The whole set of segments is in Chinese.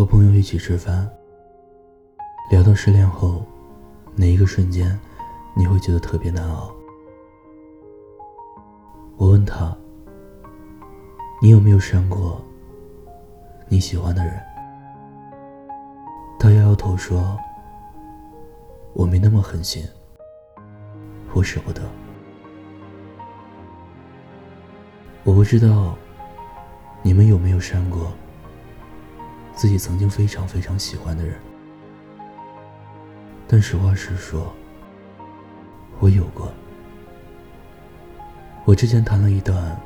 和朋友一起吃饭，聊到失恋后哪一个瞬间你会觉得特别难熬？我问他：“你有没有删过你喜欢的人？”他摇摇头说：“我没那么狠心，我舍不得。”我不知道你们有没有删过自己曾经非常非常喜欢的人，但实话实说，我有过。我之前谈了一段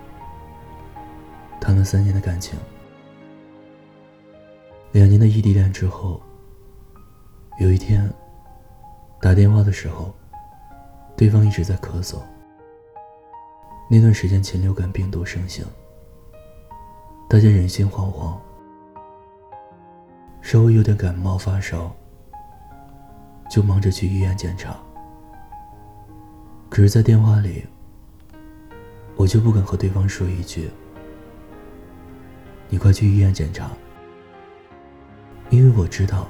谈了三年的感情，两年的异地恋之后，有一天打电话的时候，对方一直在咳嗽。那段时间禽流感病毒盛行，大家人心惶惶，稍微有点感冒发烧，就忙着去医院检查。可是，在电话里。我就不敢和对方说一句：“你快去医院检查。”因为我知道，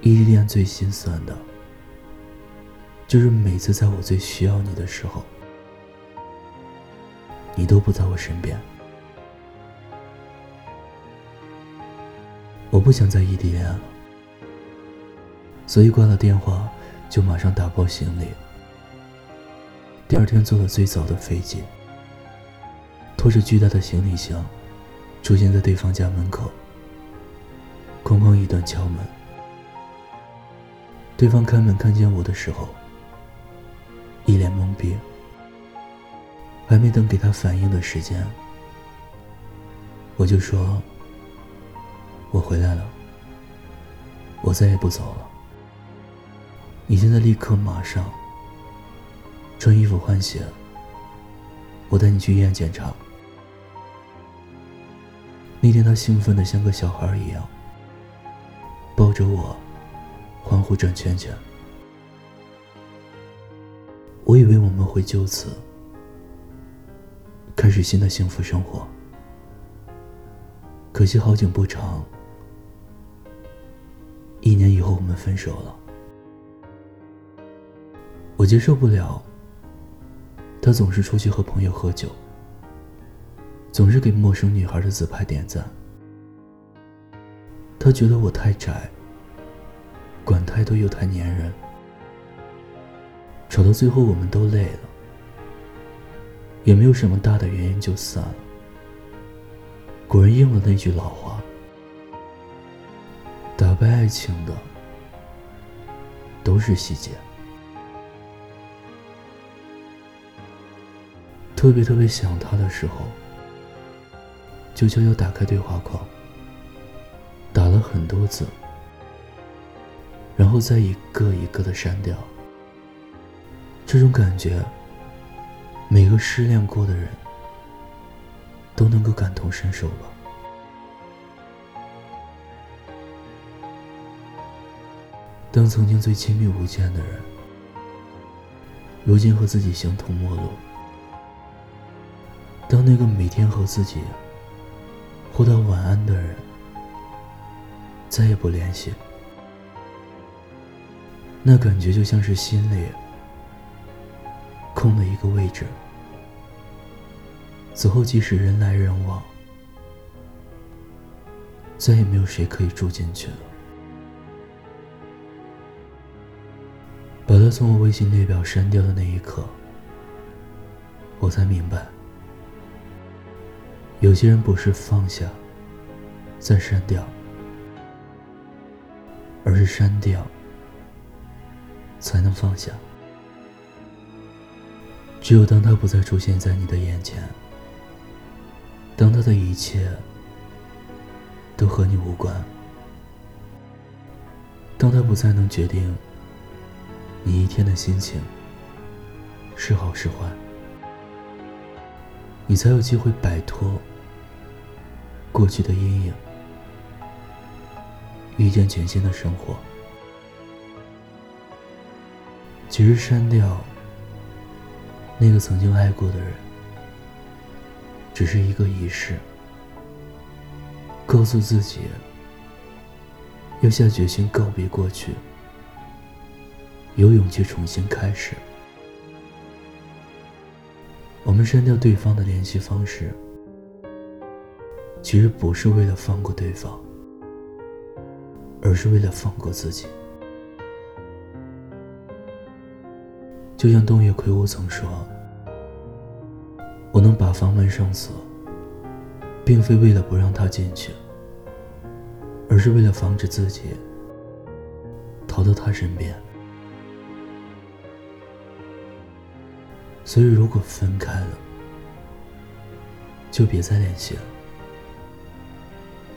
异地恋最心酸的，就是每次在我最需要你的时候，你都不在我身边。我不想再异地恋了，所以挂了电话就马上打包行李。第二天坐了最早的飞机，拖着巨大的行李箱，出现在对方家门口。哐哐一顿敲门。对方开门看见我的时候，一脸懵逼。还没等给他反应的时间，我就说：“我回来了，我再也不走了。你现在立刻马上。”穿衣服换鞋，我带你去医院检查。那天他兴奋的像个小孩一样，抱着我，欢呼转圈圈。我以为我们会就此开始新的幸福生活，可惜好景不长，一年以后我们分手了。我接受不了。他总是出去和朋友喝酒，总是给陌生女孩的自拍点赞。他觉得我太宅，管太多又太粘人，吵到最后我们都累了，也没有什么大的原因就散了。果然应了那句老话：被爱情的都是细节。特别特别想他的时候，就悄悄打开对话框，打了很多字，然后再一个一个的删掉。这种感觉，每个失恋过的人都能够感同身受吧。当曾经最亲密无间的人，如今和自己形同陌路。当那个每天和自己互道晚安的人再也不联系，那感觉就像是心里空了一个位置，此后即使人来人往，再也没有谁可以住进去了。把他从我微信列表删掉的那一刻，我才明白。有些人不是放下，再删掉，而是删掉，才能放下。只有当他不再出现在你的眼前，当他的一切都和你无关，当他不再能决定你一天的心情是好是坏，你才有机会摆脱。过去的阴影，遇见全新的生活。其实删掉那个曾经爱过的人，只是一个仪式，告诉自己要下决心告别过去，有勇气重新开始。我们删掉对方的联系方式，其实不是为了放过对方，而是为了放过自己。就像东野圭吾曾说：“我能把房门上锁，并非为了不让他进去，而是为了防止自己逃到他身边。”所以，如果分开了，就别再联系了，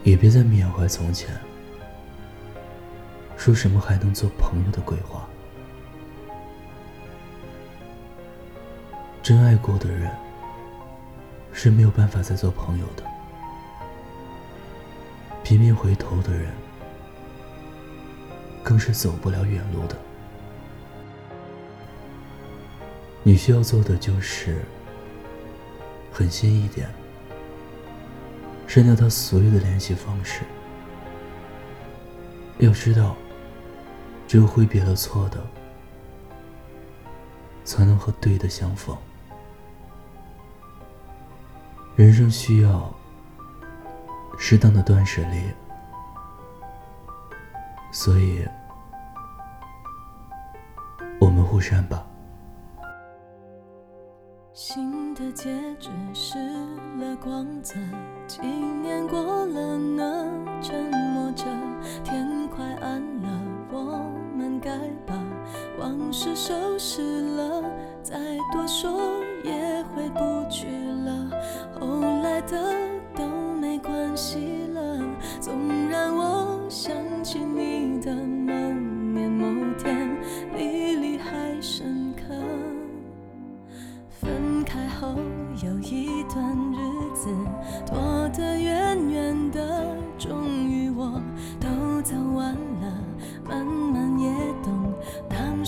也别再缅怀从前，说什么还能做朋友的鬼话。真爱过的人是没有办法再做朋友的，拼命回头的人更是走不了远路的。你需要做的就是狠心一点，删掉他所有的联系方式。要知道，只有挥别了错的，才能和对的相逢。人生需要适当的断舍离，所以我们互删吧。新的戒指失了光泽，几年过了呢？沉默着，天快暗了，我们该把往事收拾了，再多说也回不去了。后来的都没关系了，总让我想起你的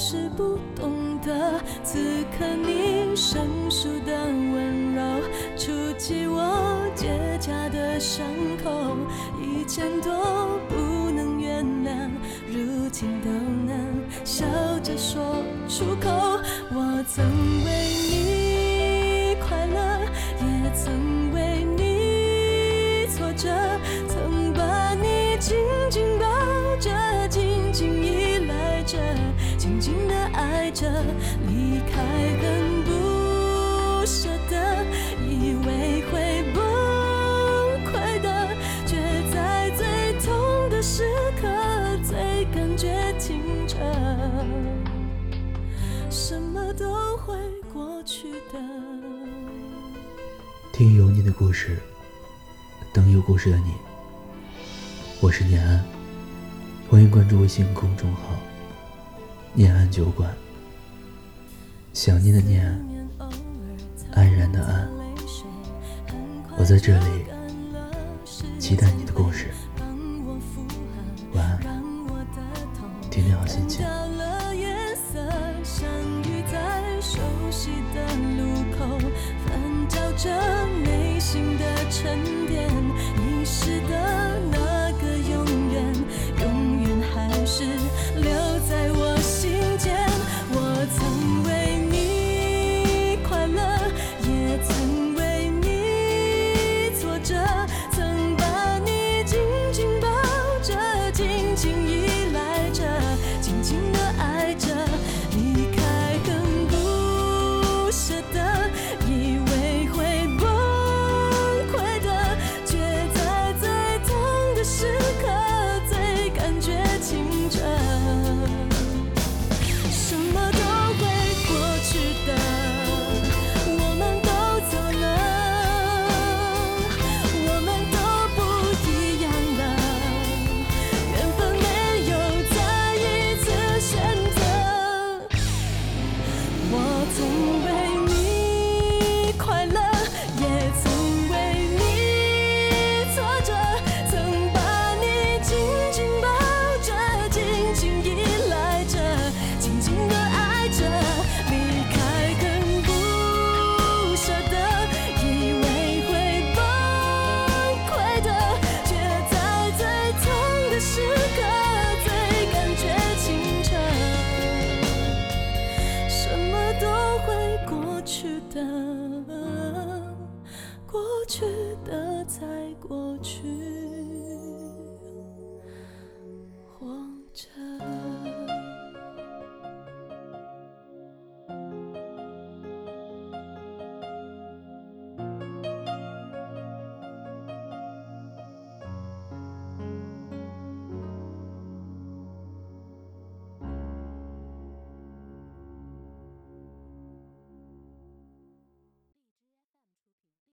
是不懂得，此刻你生疏的温柔。触及我结痂的伤口，以前多不能原谅，如今都能笑着说出口。我曾为你着，离开很不舍得。以为会崩溃的，却在最痛的时刻最感觉清澈。什么都会过去的。听有你的故事，等有故事的你。我是念安，欢迎关注微信公众号“念安酒馆”。想念的念，安然的安。我在这里，期待你的故事。晚安，天天好心情。着。